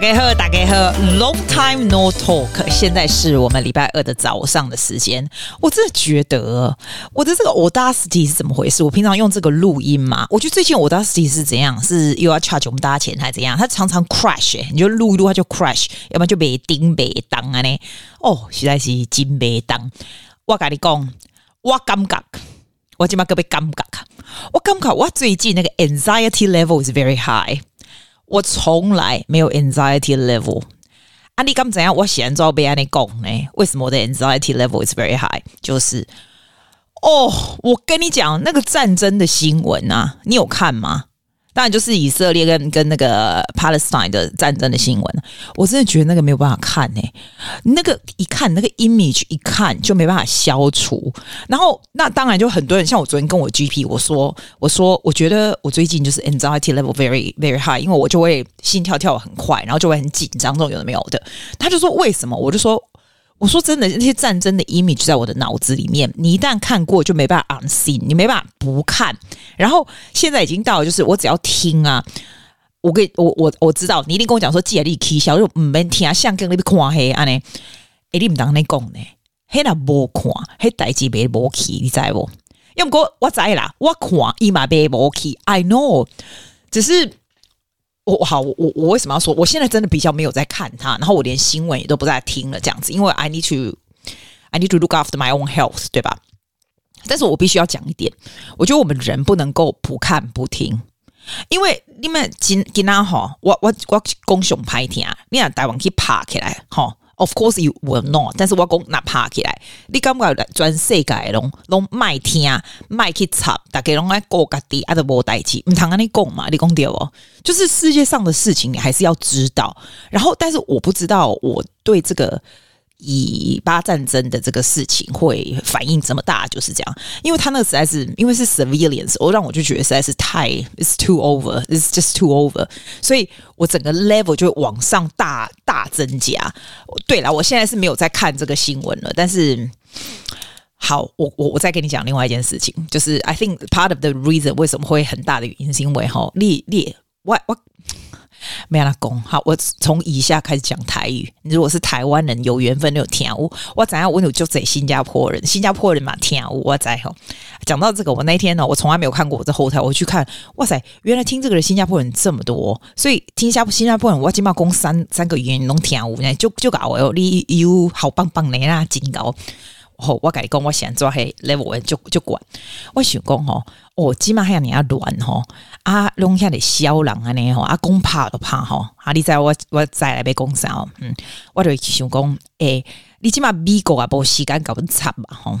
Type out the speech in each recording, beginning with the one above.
家好，大家好，Long time no talk。现在是我们礼拜二的早上的时间。我真的觉得我的这个 Audacity 是怎么回事？我平常用这个录音嘛，我觉得最近 Audacity 是怎样？是又要 charge 我们大家钱还是怎样？它常常 crash，你就录一录它就 crash，要不然就没钉没当啊呢。哦，实在是真没当。我跟你讲，我感觉我今嘛个被感觉，我感觉我最近那个 anxiety level is very high。我从来没有 anxiety level。啊，你刚怎样？我现在被安尼讲呢？为什么我的 anxiety level is very high？就是，哦，我跟你讲那个战争的新闻啊，你有看吗？当然就是以色列跟跟那个 Palestine 的战争的新闻，我真的觉得那个没有办法看呢、那个一看那个 image 一看就没办法消除。然后那当然就很多人像我昨天跟我 GP 我说我说我觉得我最近就是 anxiety level very very high，因为我就会心跳跳很快，然后就会很紧张，这种有的没有的。他就说为什么？我就说。我说真的，那些战争的 image 在我的脑子里面，你一旦看过就没办法 unsee，你没办法不看。然后现在已经到了，就是我只要听啊，我跟我我我知道，你一定跟我讲说，记忆力 key 小就唔免听啊，像跟那边看黑安尼，哎，你唔当你讲呢，黑那无看，黑代志别无去，你知不？要唔过我知啦，我看伊嘛别无去，I know，只是。我好，我我为什么要说？我现在真的比较没有在看他，然后我连新闻也都不在听了，这样子，因为 I need to I need to look after my own health，对吧？但是我必须要讲一点，我觉得我们人不能够不看不听，因为你们今今天哈，我我我公熊拍听，你让大王去爬起来哈。Of course you will not，但是我讲那爬起来，你感觉全世界拢拢卖听卖去插，大家拢爱过家己，啊都无代志，唔通安尼讲嘛？你讲对哦，就是世界上的事情，你还是要知道。然后，但是我不知道我对这个。以巴战争的这个事情会反应这么大，就是这样，因为他那个实在是因为是 civilians，我让我就觉得实在是太 it's too over，it's just too over，所以我整个 level 就往上大大增加。对了，我现在是没有在看这个新闻了，但是好，我我我再跟你讲另外一件事情，就是 I think part of the reason 为什么会很大的原因是因为哈，列列我我。没有啦，讲好，我从以下开始讲台语。如果是台湾人，有缘分就有听我。我怎样？我有就在新加坡人，新加坡人嘛听我。我在吼，讲到这个，我那天呢，我从来没有看过我这后台，我去看，哇塞，原来听这个人新加坡人这么多，所以听下新加坡人，我起码讲三三个语言拢听我，就就搞哦，你有好棒棒的啦，真吼。哦，我甲你讲，我现在做黑 level 就就管。我想讲吼，哦，即码还要你要乱吼啊，拢下的小人安尼吼啊，讲拍都拍吼啊！你知我我再来被讲啥哦？嗯，我就想讲，诶、欸，你即码美国啊，无时间甲阮插嘛吼。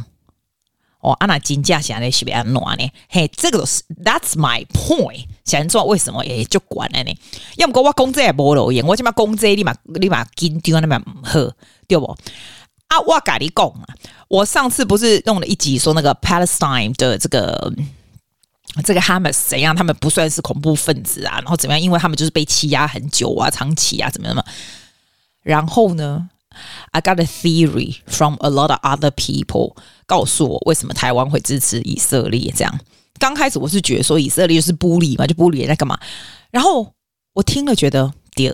哦，啊那金价现在是不是安暖呢？嘿，这个都是 That's my point。想做为什么会就管安尼？要毋过我讲这也无路用，我即码讲这你嘛你嘛紧张那么唔好，对无？啊，我跟你讲啊，我上次不是弄了一集说那个 Palestine 的这个这个 Hamas 怎样，他们不算是恐怖分子啊，然后怎么样？因为他们就是被欺压很久啊，长期啊，怎么样嘛？然后呢，I got a theory from a lot of other people，告诉我为什么台湾会支持以色列？这样刚开始我是觉得说以色列就是不理嘛，就不理在干嘛？然后我听了觉得对。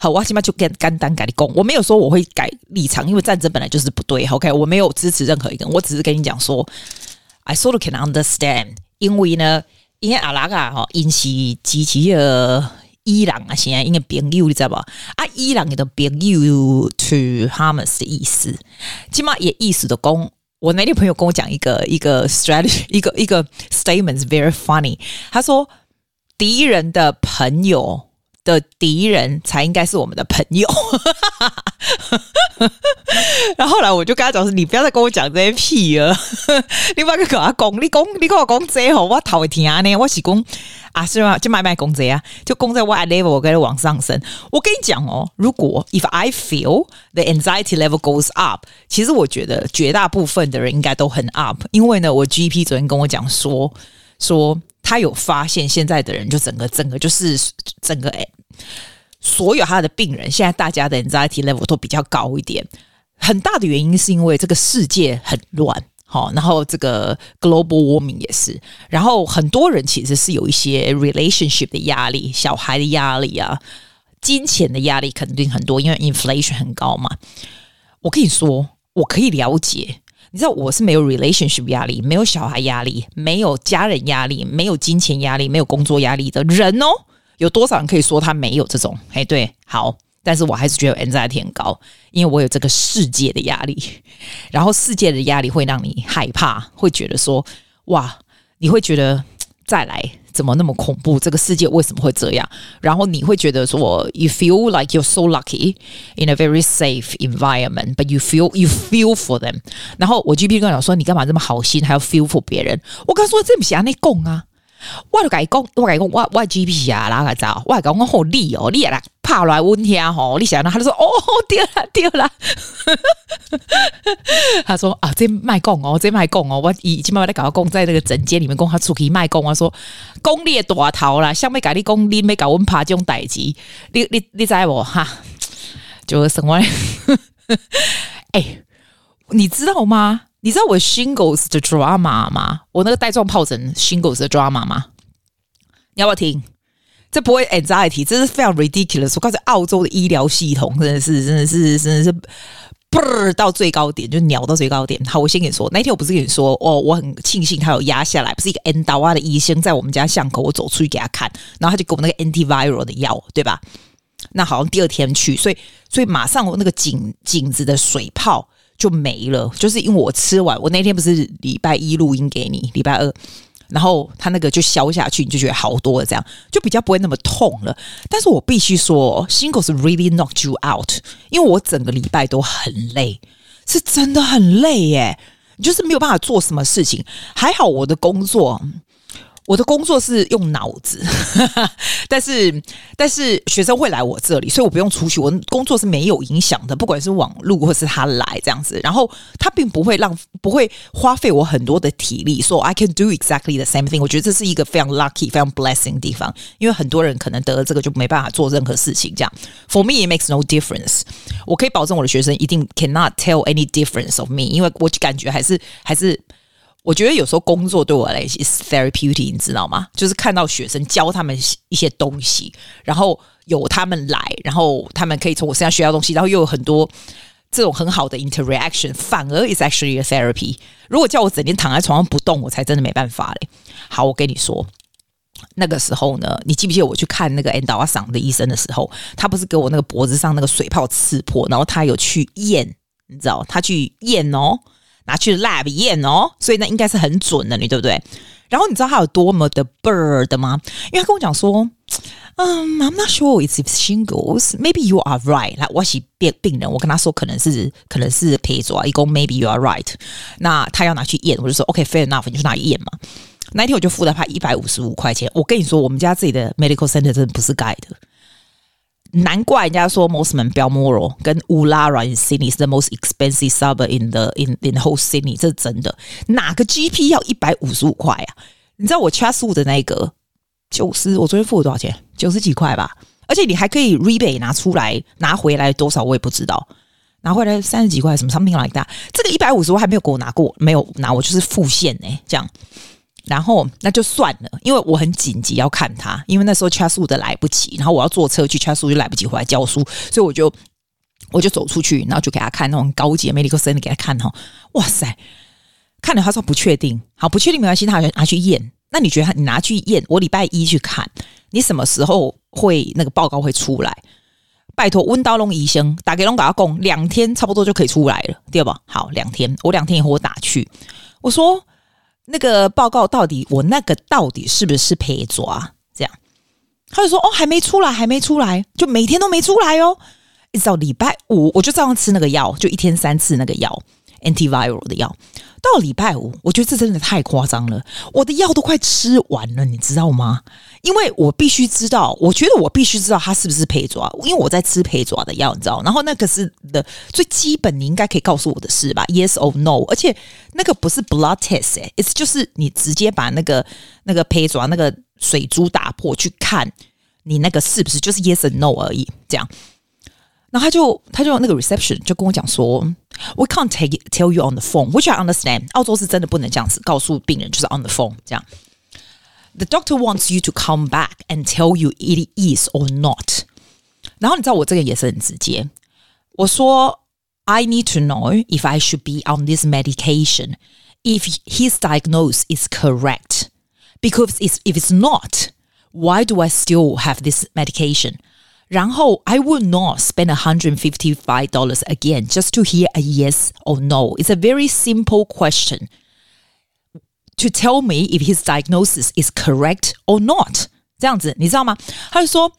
好，我起码就跟简单跟你讲，我没有说我会改立场，因为战争本来就是不对。OK，我没有支持任何一个人，我只是跟你讲说，I sort of can understand，因为呢，因为阿拉啊，哈，因是支持呃伊朗啊，现在因为朋友你知道吧？啊，伊朗的朋友 to Hamas 的意思，起码也意思的讲，我那天朋友跟我讲一个一个 strategy，一个一个 statement is very funny，他说敌人的朋友。的敌人才应该是我们的朋友，然后后来我就跟他讲说：“你不要再跟我讲这些屁了，你不要跟他讲，你讲你跟我讲这好，我头会听呢。我是讲啊，是吗？就慢慢讲这啊，就讲在 what level 我跟他往上升。我跟你讲哦，如果 if I feel the anxiety level goes up，其实我觉得绝大部分的人应该都很 up，因为呢，我 GP 昨天跟我讲说说。”他有发现，现在的人就整个整个就是整个诶，所有他的病人，现在大家的 anxiety level 都比较高一点。很大的原因是因为这个世界很乱，好，然后这个 global warming 也是，然后很多人其实是有一些 relationship 的压力，小孩的压力啊。金钱的压力肯定很多，因为 inflation 很高嘛。我跟你说，我可以了解。你知道我是没有 relationship 压力，没有小孩压力，没有家人压力，没有金钱压力，没有工作压力的人哦。有多少人可以说他没有这种？哎，对，好，但是我还是觉得 anxiety 很高，因为我有这个世界的压力，然后世界的压力会让你害怕，会觉得说，哇，你会觉得再来。怎么那么恐怖？这个世界为什么会这样？然后你会觉得说，you feel like you're so lucky in a very safe environment, but you feel you feel for them。然后我 GP 跟我讲说，你干嘛这么好心，还要 feel for 别人？我跟他说，这不是按呢讲啊。我就跟他讲，我跟他讲，我我 GP 啊，哪个走？我讲我好厉哦，厉害啦，怕来问天吼，你想呢？他就说，哦，对了，对了。他说啊，这卖供哦，这卖供哦，我已经慢慢在搞到供，在那个诊间里面供他出去卖供啊，说公列大头啦，想要搞你讲，你没搞我们怕这种代志，你你你知无哈？就是什么？哎，你知道吗？你知道我 shingles 的 drama 吗？我那个带状疱疹 shingles 的 drama 吗？你要不要听？这不会 anxiety，这是非常 ridiculous。我告诉，澳洲的医疗系统真的是，真的是，真的是，嘣到最高点，就鸟到最高点。好，我先跟你说，那天我不是跟你说，哦，我很庆幸他有压下来，不是一个 endawa 的医生在我们家巷口，我走出去给他看，然后他就给我那个 antiviral 的药，对吧？那好像第二天去，所以，所以马上我那个颈颈子的水泡。就没了，就是因为我吃完，我那天不是礼拜一录音给你，礼拜二，然后他那个就消下去，你就觉得好多了，这样就比较不会那么痛了。但是我必须说，Shingles really knocked you out，因为我整个礼拜都很累，是真的很累耶，就是没有办法做什么事情。还好我的工作。我的工作是用脑子，但是但是学生会来我这里，所以我不用出去。我工作是没有影响的，不管是网络或是他来这样子，然后他并不会浪不会花费我很多的体力，说 I can do exactly the same thing。我觉得这是一个非常 lucky、非常 blessing 的地方，因为很多人可能得了这个就没办法做任何事情。这样，for me it makes no difference。我可以保证我的学生一定 cannot tell any difference of me，因为我感觉还是还是。我觉得有时候工作对我来说是 therapeutic，你知道吗？就是看到学生教他们一些东西，然后有他们来，然后他们可以从我身上学到东西，然后又有很多这种很好的 interaction，反而 is actually a therapy。如果叫我整天躺在床上不动，我才真的没办法嘞。好，我跟你说，那个时候呢，你记不记得我去看那个 e n d o s o n 的医生的时候，他不是给我那个脖子上那个水泡刺破，然后他有去验，你知道，他去验哦。拿去 lab 验哦，所以那应该是很准的，你对不对？然后你知道他有多么的 bird 吗？因为他跟我讲说，嗯，I'm not sure it's shingles. Maybe you are right. 来，我是病病人，我跟他说可能是可能是皮疹，一共 Maybe you are right。那他要拿去验，我就说 OK，fair enough，你就拿去验嘛。那一天我就付了他一百五十五块钱。我跟你说，我们家自己的 medical center 真的不是盖的。难怪人家说 Mosman Balmoral 跟 Woollahra in Sydney 是 the most expensive suburb in the in in the whole Sydney，这是真的。哪个 GP 要一百五十五块啊？你知道我 Chatswood 的那个九十，我昨天付了多少钱？九十几块吧。而且你还可以 rebate 拿出来拿回来多少我也不知道，拿回来三十几块什么 something like that。这个一百五十我还没有给我拿过，没有拿我就是付现呢、欸，这样。然后那就算了，因为我很紧急要看他，因为那时候查数的来不及，然后我要坐车去查数就来不及回来教书，所以我就我就走出去，然后就给他看那种高级 medical center 给他看哈，哇塞，看了他说不确定，好不确定没关系，他拿去验。那你觉得你拿去验，我礼拜一去看，你什么时候会那个报告会出来？拜托温刀龙医生打给龙搞阿公，两天差不多就可以出来了，对吧？好，两天，我两天以后我打去，我说。那个报告到底，我那个到底是不是陪抓？这样，他就说哦，还没出来，还没出来，就每天都没出来哦。一直到礼拜五，我就照样吃那个药，就一天三次那个药，antiviral 的药。到礼拜五，我觉得这真的太夸张了，我的药都快吃完了，你知道吗？因为我必须知道，我觉得我必须知道它是不是皮疹，因为我在吃皮疹的药，你知道。然后那个是的最基本，你应该可以告诉我的事吧？Yes or no？而且那个不是 blood test，哎，it's 就是你直接把那个那个皮疹那个水珠打破去看你那个是不是就是 yes or no 而已，这样。然后他就他就那个 reception 就跟我讲说，We can't take it, tell you on the phone，which I understand。澳洲是真的不能这样子告诉病人，就是 on the phone 这样。The doctor wants you to come back and tell you it is or not。 然后你知道我这个也是很直接，我说 I need to know if I should be on this medication if his diagnosis is correct because it's, if it's not why do I still have this medication？ 然后 I would not spend a hundred fifty five dollars again just to hear a yes or no. It's a very simple question to tell me if his diagnosis is correct or not. 这样子，你知道吗？他就说，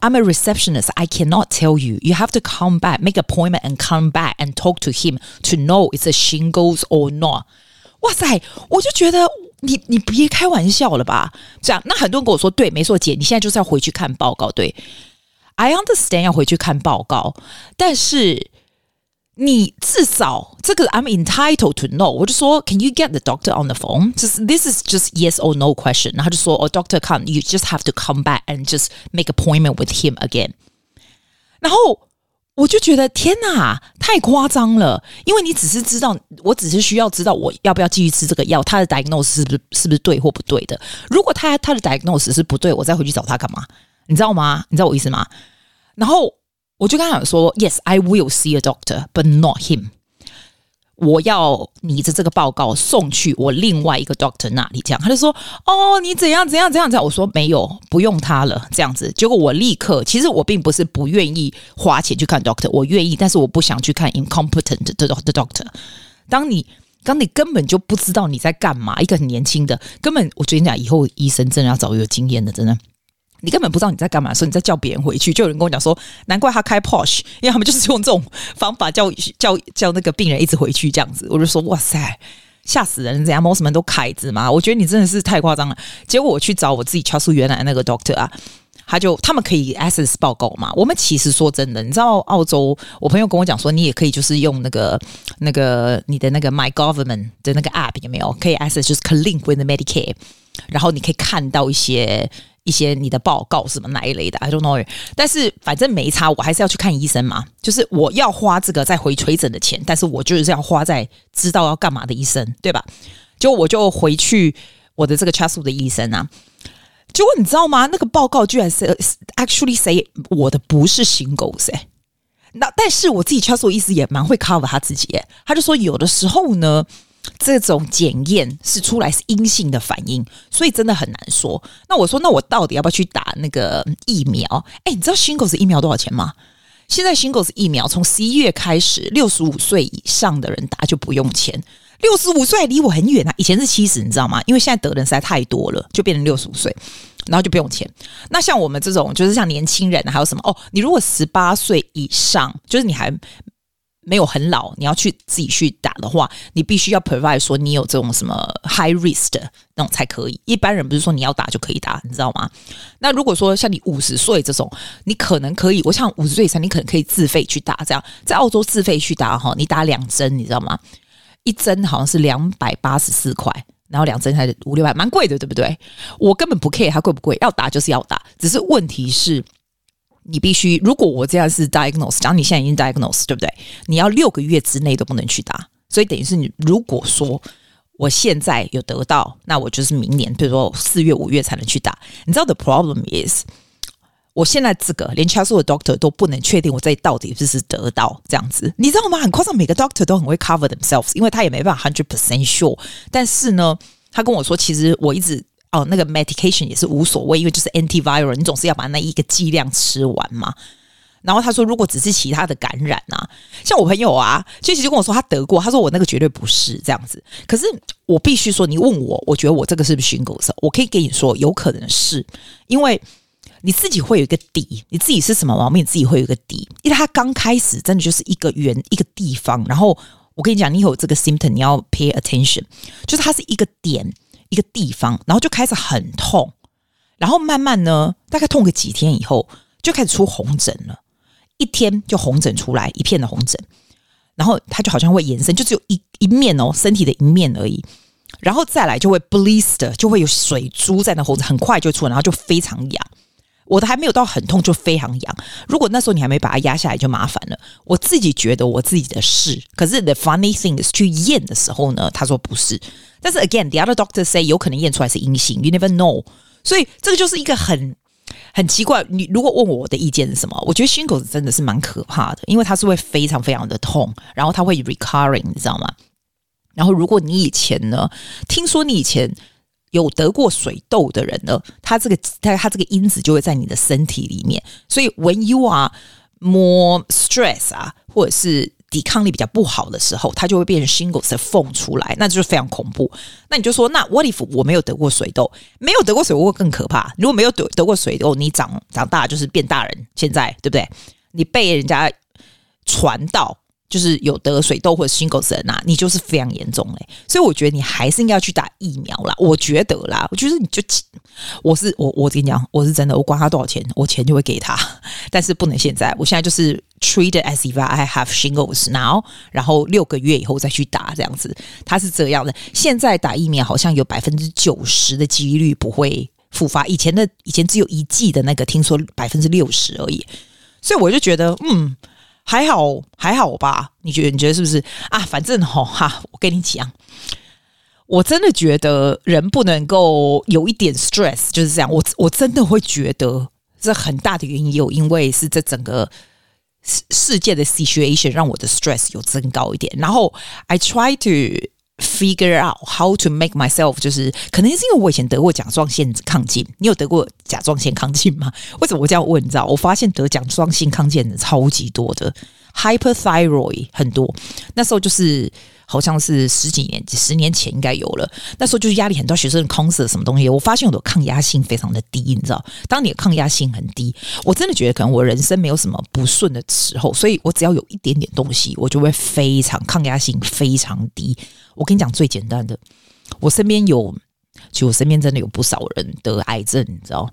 I'm a receptionist. I cannot tell you. You have to come back, make appointment, and come back and talk to him to know it's a shingles or not. 哇塞，我就觉得你你别开玩笑了吧？这样，那很多人跟我说，对，没错，姐，你现在就是要回去看报告。对 ，I understand 要回去看报告，但是。你至少这个 I'm entitled to know，我就说 Can you get the doctor on the phone？就是 This is just yes or no question。然后他就说哦、oh,，Doctor come，you just have to come back and just make appointment with him again。然后我就觉得天哪，太夸张了！因为你只是知道，我只是需要知道我要不要继续吃这个药，他的 diagnosis 是不是是不是对或不对的？如果他他的 diagnosis 是不对，我再回去找他干嘛？ 你知道吗？你知道我意思吗？然后。我就跟他讲说，Yes, I will see a doctor, but not him。我要你的这个报告送去我另外一个 doctor 那里，这样他就说，哦，你怎样怎样怎样怎样。我说没有，不用他了，这样子。结果我立刻，其实我并不是不愿意花钱去看 doctor，我愿意，但是我不想去看 incompetent 的 doctor。当你当你根本就不知道你在干嘛，一个很年轻的，根本我觉得你讲以后医生真的要找有经验的，真的。你根本不知道你在干嘛，所以你在叫别人回去。就有人跟我讲说，难怪他开 Porsche，因为他们就是用这种方法叫叫叫那个病人一直回去这样子。我就说，哇塞，吓死人！这样，most 们都凯子嘛？我觉得你真的是太夸张了。结果我去找我自己敲出原来那个 doctor 啊，他就他们可以 access 报告嘛。我们其实说真的，你知道澳洲，我朋友跟我讲说，你也可以就是用那个那个你的那个 My Government 的那个 app 有没有？可以 access 就是 link with the Medicare，然后你可以看到一些。一些你的报告什么哪一类的，I don't know。但是反正没差，我还是要去看医生嘛。就是我要花这个再回垂诊的钱，但是我就是要花在知道要干嘛的医生，对吧？就我就回去我的这个 c h a s 的医生啊。结果你知道吗？那个报告居然是 actually say 我的不是 shingles 哎。那但是我自己 Chatswood 医师也蛮会 cover 他自己，他就说有的时候呢。这种检验是出来是阴性的反应，所以真的很难说。那我说，那我到底要不要去打那个疫苗？哎，你知道 Shingles 疫苗多少钱吗？现在 Shingles 疫苗从十一月开始，六十五岁以上的人打就不用钱。六十五岁离我很远啊，以前是七十，你知道吗？因为现在得人实在太多了，就变成六十五岁，然后就不用钱。那像我们这种，就是像年轻人，还有什么？哦，你如果十八岁以上，就是你还。没有很老，你要去自己去打的话，你必须要 provide 说你有这种什么 high risk 的那种才可以。一般人不是说你要打就可以打，你知道吗？那如果说像你五十岁这种，你可能可以。我想五十岁以上，你可能可以自费去打。这样在澳洲自费去打哈，你打两针，你知道吗？一针好像是两百八十四块，然后两针才五六百，蛮贵的，对不对？我根本不 care 它贵不贵，要打就是要打。只是问题是。你必须，如果我这样是 diagnose，假如你现在已经 diagnose，对不对？你要六个月之内都不能去打，所以等于是你如果说我现在有得到，那我就是明年，比如说四月、五月才能去打。你知道 the problem is，我现在这个连 Charles 的 doctor 都不能确定我这到底是不是得到这样子，你知道吗？很夸张，每个 doctor 都很会 cover themselves，因为他也没办法 hundred percent sure。但是呢，他跟我说，其实我一直。哦，那个 medication 也是无所谓，因为就是 antiviral，你总是要把那一个剂量吃完嘛。然后他说，如果只是其他的感染啊，像我朋友啊，其实就跟我说他得过，他说我那个绝对不是这样子。可是我必须说，你问我，我觉得我这个是不是寻狗症我可以给你说，有可能是因为你自己会有一个底，你自己是什么毛病，你自己会有一个底。因为他刚开始真的就是一个圆一个地方，然后我跟你讲，你有这个 symptom，你要 pay attention，就是它是一个点。一个地方，然后就开始很痛，然后慢慢呢，大概痛个几天以后，就开始出红疹了。一天就红疹出来一片的红疹，然后它就好像会延伸，就只有一一面哦，身体的一面而已。然后再来就会 blister，就会有水珠在那红疹，很快就出来，然后就非常痒。我的还没有到很痛，就非常痒。如果那时候你还没把它压下来，就麻烦了。我自己觉得我自己的是，可是 the funny thing is 去验的时候呢，他说不是。但是 again，the other doctor say 有可能验出来是阴性，you never know。所以这个就是一个很很奇怪，你如果问我的意见是什么？我觉得 shingles 真的是蛮可怕的，因为它是会非常非常的痛，然后它会 recurring，你知道吗？然后如果你以前呢，听说你以前有得过水痘的人呢，他这个他他这个因子就会在你的身体里面，所以 when you are more stress 啊，或者是抵抗力比较不好的时候，它就会变成 shingles 的缝出来，那就是非常恐怖。那你就说，那 what if 我没有得过水痘？没有得过水痘会更可怕。如果没有得得过水痘，你长长大就是变大人，现在对不对？你被人家传到。就是有得水痘或者 shingles 人啊，你就是非常严重嘞，所以我觉得你还是应该要去打疫苗啦。我觉得啦，我觉得你就，我是我我跟你讲，我是真的，我管他多少钱，我钱就会给他，但是不能现在。我现在就是 treat as if I have shingles now，然后六个月以后再去打这样子。他是这样的，现在打疫苗好像有百分之九十的几率不会复发，以前的以前只有一剂的那个，听说百分之六十而已。所以我就觉得，嗯。还好，还好吧？你觉得？你觉得是不是啊？反正吼哈，我跟你讲，我真的觉得人不能够有一点 stress，就是这样。我我真的会觉得这很大的原因有，因为是这整个世世界的 situation 让我的 stress 有增高一点。然后 I try to。Figure out how to make myself，就是可能是因为我以前得过甲状腺亢进，你有得过甲状腺亢进吗？为什么我这样问？你知道，我发现得甲状腺亢进的超级多的，hyperthyroid 很多，那时候就是。好像是十几年、几十年前应该有了。那时候就是压力很大，学生考试什么东西，我发现我的抗压性非常的低，你知道？当你抗压性很低，我真的觉得可能我人生没有什么不顺的时候，所以我只要有一点点东西，我就会非常抗压性非常低。我跟你讲最简单的，我身边有，就我身边真的有不少人得癌症，你知道？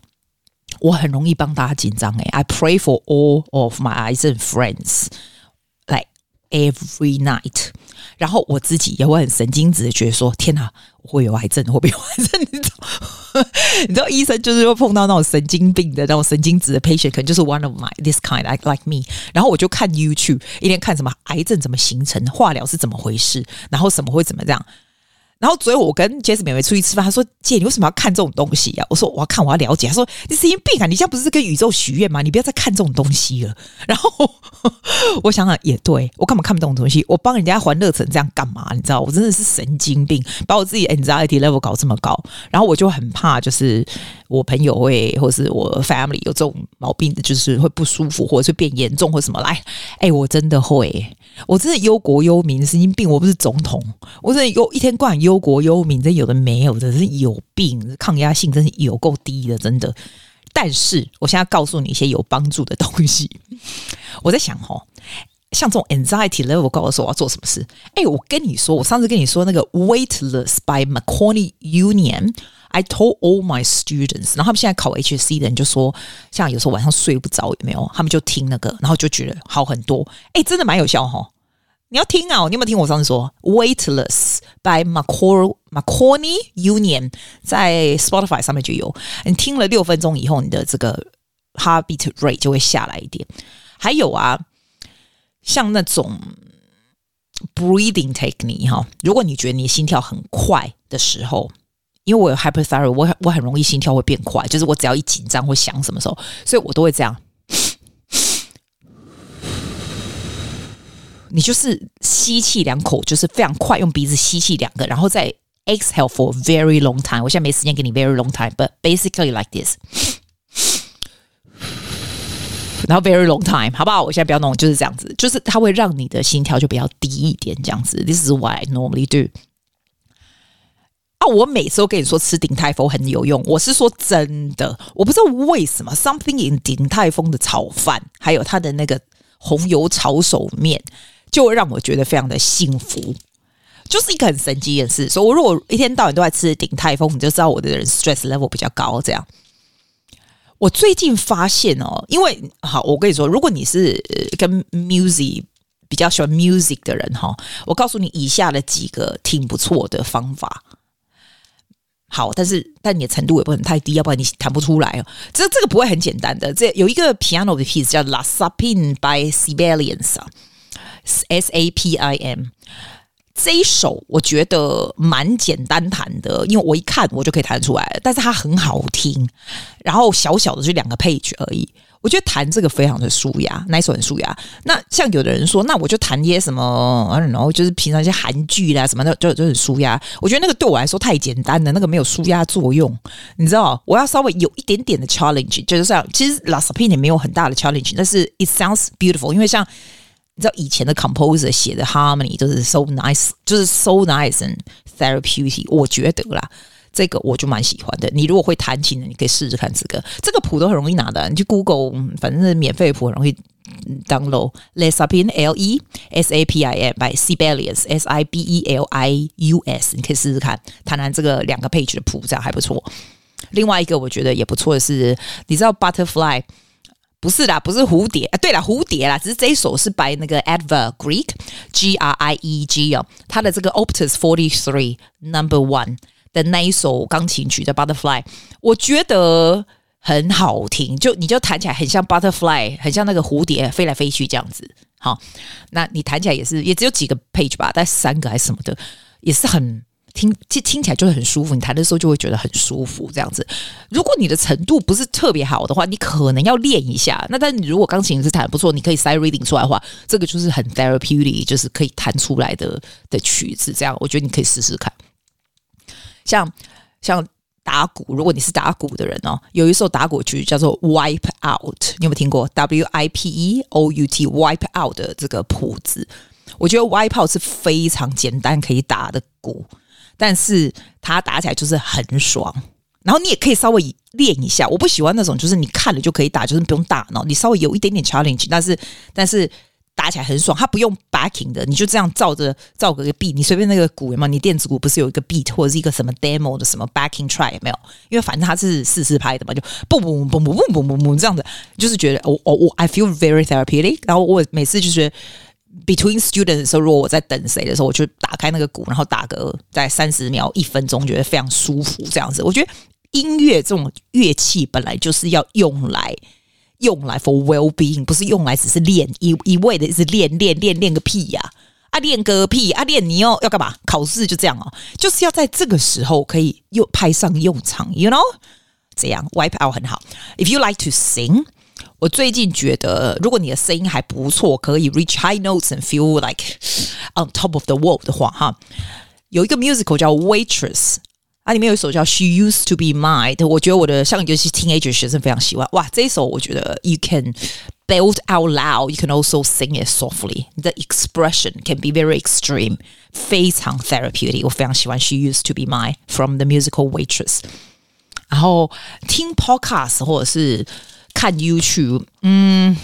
我很容易帮大家紧张诶。I pray for all of my 癌症 friends every night。然后我自己也会很神经质的觉得说：“天哪，我会有癌症，会不会有癌症？” 你知道，你知道，医生就是会碰到那种神经病的那种神经质的 patient，可能就是 one of my this kind like like me。然后我就看 YouTube，一天看什么癌症怎么形成，化疗是怎么回事，然后什么会怎么这样。然后昨天我跟杰斯妹妹出去吃饭，她说：“姐，你为什么要看这种东西呀、啊？”我说：“我要看，我要了解。”她说：“你神经病啊！你现在不是跟宇宙许愿吗？你不要再看这种东西了。”然后我想想也对，我干嘛看不懂东西？我帮人家还乐成这样干嘛？你知道，我真的是神经病，把我自己 anxiety level 搞这么高。然后我就很怕，就是我朋友会或是我 family 有这种毛病的，就是会不舒服，或者是变严重，或什么来。哎，我真的会，我真的忧国忧民，神经病！我不是总统，我真的忧一天到晚忧。忧国忧民，这有的没有的，是有病，抗压性真是有够低的，真的。但是我现在告诉你一些有帮助的东西。我在想哦，像这种 anxiety level 高的时候，我要做什么事？哎，我跟你说，我上次跟你说那个 Weightless by Macaroni Union，I told all my students，然后他们现在考 HSC 的人就说，像有时候晚上睡不着，有没有？他们就听那个，然后就觉得好很多。哎，真的蛮有效哈。你要听啊！你有没有听我上次说《Weightless》by Macor Macconi Union 在 Spotify 上面就有？你听了六分钟以后，你的这个 heartbeat rate 就会下来一点。还有啊，像那种 breathing technique 哈，如果你觉得你心跳很快的时候，因为我有 hyperthyroid，我我很容易心跳会变快，就是我只要一紧张或想什么时候，所以我都会这样。你就是吸气两口，就是非常快，用鼻子吸气两个，然后再 exhale for very long time。我现在没时间给你 very long time，but basically like this。然后 very long time，好不好？我现在不要弄，就是这样子，就是它会让你的心跳就比较低一点，这样子。This is what I normally do。啊，我每次都跟你说吃鼎泰丰很有用，我是说真的，我不知道为什么 something in 鼎泰丰的炒饭，还有它的那个红油炒手面。就会让我觉得非常的幸福，就是一个很神奇的事。所以，我如果一天到晚都在吃鼎泰丰，你就知道我的人 stress level 比较高。这样，我最近发现哦，因为好，我跟你说，如果你是跟 music 比较喜欢 music 的人哈，我告诉你以下的几个挺不错的方法。好，但是但你的程度也不能太低，要不然你弹不出来哦。这这个不会很简单的。这有一个 piano 的 piece 叫 Lasapin by Sibelius 啊。S A P I M，这一首我觉得蛮简单弹的，因为我一看我就可以弹出来，但是它很好听，然后小小的就两个 page 而已。我觉得弹这个非常的舒压，那一首很舒压。那像有的人说，那我就弹一些什么，I don't know，就是平常一些韩剧啦什么的，就就很舒压。我觉得那个对我来说太简单了，那个没有舒压作用。你知道，我要稍微有一点点的 challenge，就是这样。其实 Last Opinion 也没有很大的 challenge，但是 it sounds beautiful。因为像你知道以前的 composer 写的 harmony 都是 so nice，就是 so nice and therapeutic。我觉得啦。这个我就蛮喜欢的。你如果会弹琴的，你可以试试看这个。这个谱都很容易拿的，你去 Google，反正是免费谱，很容易 download。Les Sapin L E S A P I N by Sibelius S I B E L I U S，你可以试试看，弹弹这个两个 page 的谱，这样还不错。另外一个我觉得也不错的是，你知道 Butterfly 不是啦，不是蝴蝶啊，对了，蝴蝶啦，只是这一首是 by 那个 Edvard Grieg G R I E G 哦，他的这个 Opus Forty Three Number One。的那一首钢琴曲的 Butterfly，我觉得很好听，就你就弹起来很像 Butterfly，很像那个蝴蝶飞来飞去这样子。好，那你弹起来也是，也只有几个 page 吧，大概三个还是什么的，也是很听，听听起来就是很舒服。你弹的时候就会觉得很舒服这样子。如果你的程度不是特别好的话，你可能要练一下。那但你如果钢琴是弹不错，你可以塞 reading 出来的话，这个就是很 therapeutic，就是可以弹出来的的曲子。这样，我觉得你可以试试看。像像打鼓，如果你是打鼓的人哦，有一首打鼓曲叫做《Wipe Out》，你有没有听过？W I P E O U T Wipe Out 的这个谱子，我觉得 Wipe Out 是非常简单可以打的鼓，但是它打起来就是很爽。然后你也可以稍微练一下，我不喜欢那种就是你看了就可以打，就是不用大脑，你稍微有一点点 challenge，但是但是。打起来很爽，它不用 backing 的，你就这样照着照个个 beat，你随便那个鼓有没有？你电子鼓不是有一个 beat 或者是一个什么 demo 的什么 backing try 有没有？因为反正它是四四拍的嘛，就嘣嘣嘣嘣嘣嘣嘣嘣这样子，就是觉得我我我 I feel very therapeutic。然后我每次就是 between students 的时候，如果我在等谁的时候，我就打开那个鼓，然后打个在三十秒、一分钟，觉得非常舒服。这样子，我觉得音乐这种乐器本来就是要用来。用来 for well being，不是用来只是练一一味的一直练练练练个屁呀！啊，练个屁啊！练你要要干嘛？考试就这样哦，就是要在这个时候可以又派上用场，you know？这样 wipe out 很好。If you like to sing，我最近觉得，如果你的声音还不错，可以 reach high notes and feel like on top of the world 的话，哈，有一个 musical 叫 Waitress。它里面有一首叫《She Used to Be Mine》，我觉得我的像尤其 teenager 学生非常喜欢。哇，这一首我觉得 you can belt out loud, you can also sing it softly. The expression can be very extreme，非常 therapeutic。我非常喜欢《She Used to Be Mine》from the musical Waitress。然后听 podcast 或者是 看 YouTube，嗯，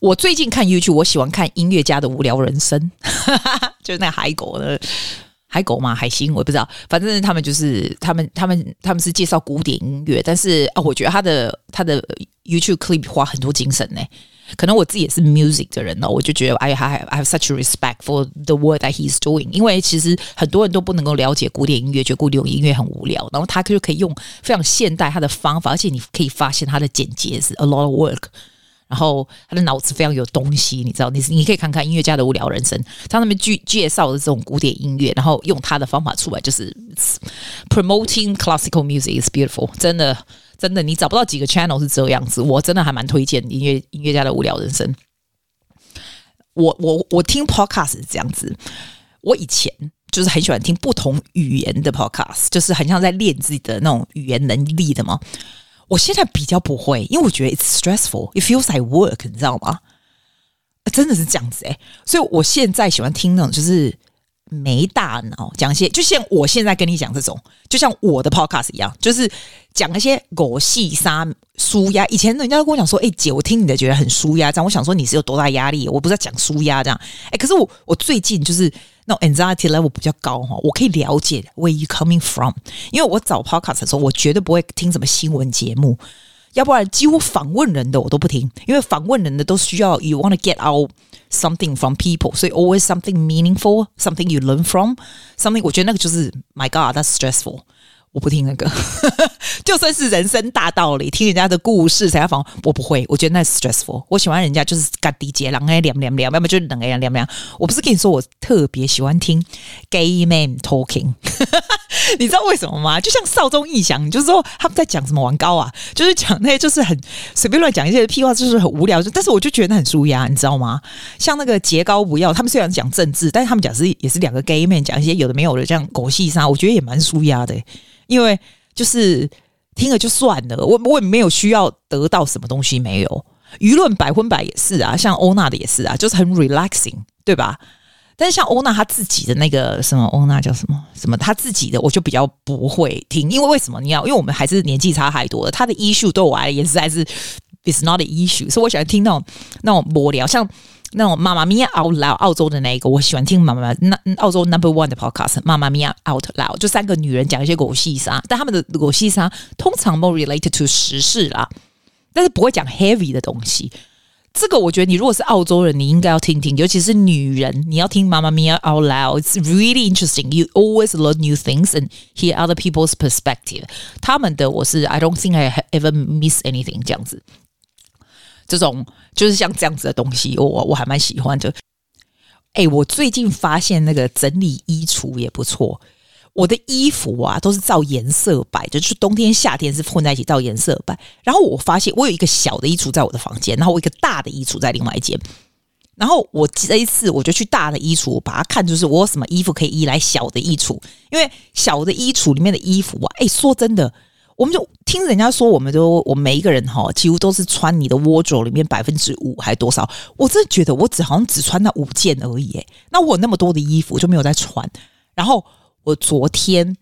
我最近看 YouTube，我喜欢看音乐家的无聊人生，就是那海狗的。海狗嘛，海星我也不知道，反正他们就是他们，他们他们是介绍古典音乐，但是啊、哦，我觉得他的他的 YouTube clip 花很多精神呢。可能我自己也是 music 的人呢，我就觉得 I have I have such respect for the work that he's doing，因为其实很多人都不能够了解古典音乐，觉得古典音乐很无聊，然后他就可以用非常现代他的方法，而且你可以发现他的简洁是 a lot of work。然后他的脑子非常有东西，你知道，你你可以看看音乐家的无聊人生，他那边介介绍的这种古典音乐，然后用他的方法出来，就是 promoting classical music is beautiful，真的真的，你找不到几个 channel 是这样子，我真的还蛮推荐音乐音乐家的无聊人生。我我我听 podcast 是这样子，我以前就是很喜欢听不同语言的 podcast，就是很像在练自己的那种语言能力的嘛。我现在比较不会，因为我觉得 it's stressful. It feels like work，你知道吗？真的是这样子诶。所以我现在喜欢听那种就是没大脑讲一些，就像我现在跟你讲这种，就像我的 podcast 一样，就是讲一些狗戏沙舒压。以前人家都跟我讲说：“哎、姐，我听你的觉得很舒压。”这样我想说你是有多大压力？我不是在讲舒压这样。哎，可是我我最近就是。那种 anxiety level 比较高哈，我可以了解 where you coming from，因为我找 podcast 的时候，我绝对不会听什么新闻节目，要不然几乎访问人的我都不听，因为访问人的都需要 you want to get out something from people，所以 always something meaningful，something you learn from，something 我觉得那个就是 my god that's stressful。我不听那个，就算是人生大道理，听人家的故事才要访，我不会，我觉得那 stressful。我喜欢人家就是嘎滴杰朗哎凉凉凉，要么就是冷哎凉凉凉。我不是跟你说我特别喜欢听 gay man talking，你知道为什么吗？就像少中印象，就是说他们在讲什么玩高啊，就是讲那些就是很随便乱讲一些屁话，就是很无聊。但是我就觉得很舒压，你知道吗？像那个杰高不要，他们虽然讲政治，但是他们讲是也是两个 gay man 讲一些有的没有的这样狗戏沙，我觉得也蛮舒压的、因为就是听了就算了，我我也没有需要得到什么东西，没有舆论百分百也是啊，像欧娜的也是啊，就是很 relaxing，对吧？但是像欧娜她自己的那个什么，欧娜叫什么什么，她自己的我就比较不会听，因为为什么你要？因为我们还是年纪差太多了，她的 issue 对我而言实在是 is not an issue，所以我喜欢听那种那种无聊像。那种妈妈咪呀 out loud 澳洲的那一个，我喜欢听妈妈那澳洲 number one 的 podcast，妈妈咪呀 out loud 就三个女人讲一些狗屁啥，但他们的狗屁啥通常 more related to 时事啦，但是不会讲 heavy 的东西。这个我觉得你如果是澳洲人，你应该要听听，尤其是女人，你要听妈妈咪呀 out loud，it's really interesting. You always learn new things and hear other people's perspective. 他们的我是 I don't think I ever miss anything 这样子。这种就是像这样子的东西，我我还蛮喜欢的。哎，我最近发现那个整理衣橱也不错。我的衣服啊都是照颜色摆，就是冬天夏天是混在一起照颜色摆。然后我发现我有一个小的衣橱在我的房间，然后我一个大的衣橱在另外一间。然后我这一次我就去大的衣橱，把它看就是我有什么衣服可以依来小的衣橱，因为小的衣橱里面的衣服啊，哎，说真的。我们就听人家说，我们都我每一个人哈，几乎都是穿你的 wardrobe 里面百分之五还多少？我真的觉得我只好像只穿那五件而已。诶，那我有那么多的衣服就没有在穿。然后我昨天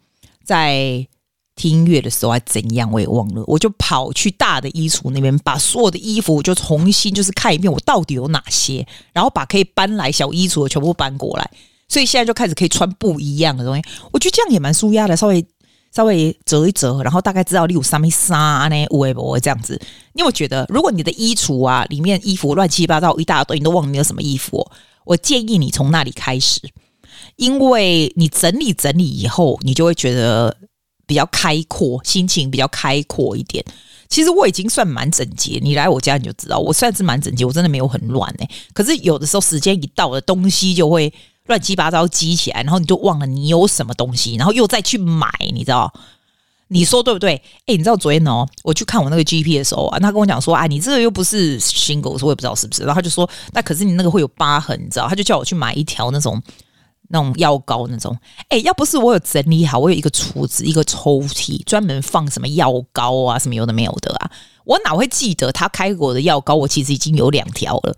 在听音乐的时候还怎样，我也忘了。我就跑去大的衣橱那边，把所有的衣服我就重新就是看一遍，我到底有哪些，然后把可以搬来小衣橱的全部搬过来。所以现在就开始可以穿不一样的东西。我觉得这样也蛮舒压的，稍微。稍微折一折，然后大概知道你有什么衫呢？有诶不这样子。因为我觉得，如果你的衣橱啊里面衣服乱七八糟一大堆，你都忘了你有什么衣服，我建议你从那里开始，因为你整理整理以后，你就会觉得比较开阔，心情比较开阔一点。其实我已经算蛮整洁，你来我家你就知道，我算是蛮整洁，我真的没有很乱诶。可是有的时候时间一到了，东西就会。乱七八糟积起来，然后你就忘了你有什么东西，然后又再去买，你知道？你说对不对？哎，你知道昨天哦，我去看我那个 GP 的时候啊，他跟我讲说，啊，你这个又不是 single，我也不知道是不是。然后他就说，那可是你那个会有疤痕，你知道？他就叫我去买一条那种那种药膏那种。哎，要不是我有整理好，我有一个橱子，一个抽屉，专门放什么药膏啊，什么有的没有的啊，我哪会记得他开过的药膏？我其实已经有两条了。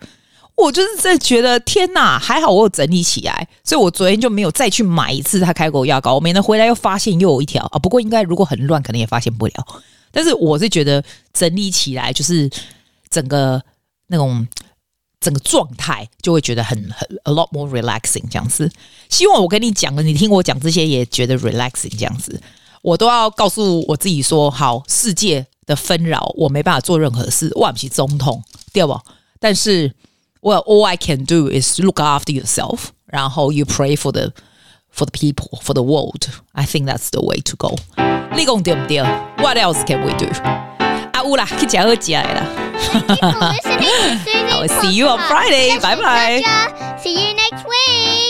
我就是在觉得天哪，还好我有整理起来，所以我昨天就没有再去买一次他开过药膏，我免得回来又发现又有一条啊。不过应该如果很乱，可能也发现不了。但是我是觉得整理起来就是整个那种整个状态就会觉得很很 a lot more relaxing 这样子。希望我跟你讲的，你听我讲这些也觉得 relaxing 这样子。我都要告诉我自己说，好，世界的纷扰我没办法做任何事，我不是总统，对不？但是。Well, all I can do is look after yourself. 然后 you pray for the for the people, for the world. I think that's the way to go. 你讲对不对？What else can we do? 啊，有啦，去吃好吃的啦。I will see you on Friday. Bye bye. See you next week.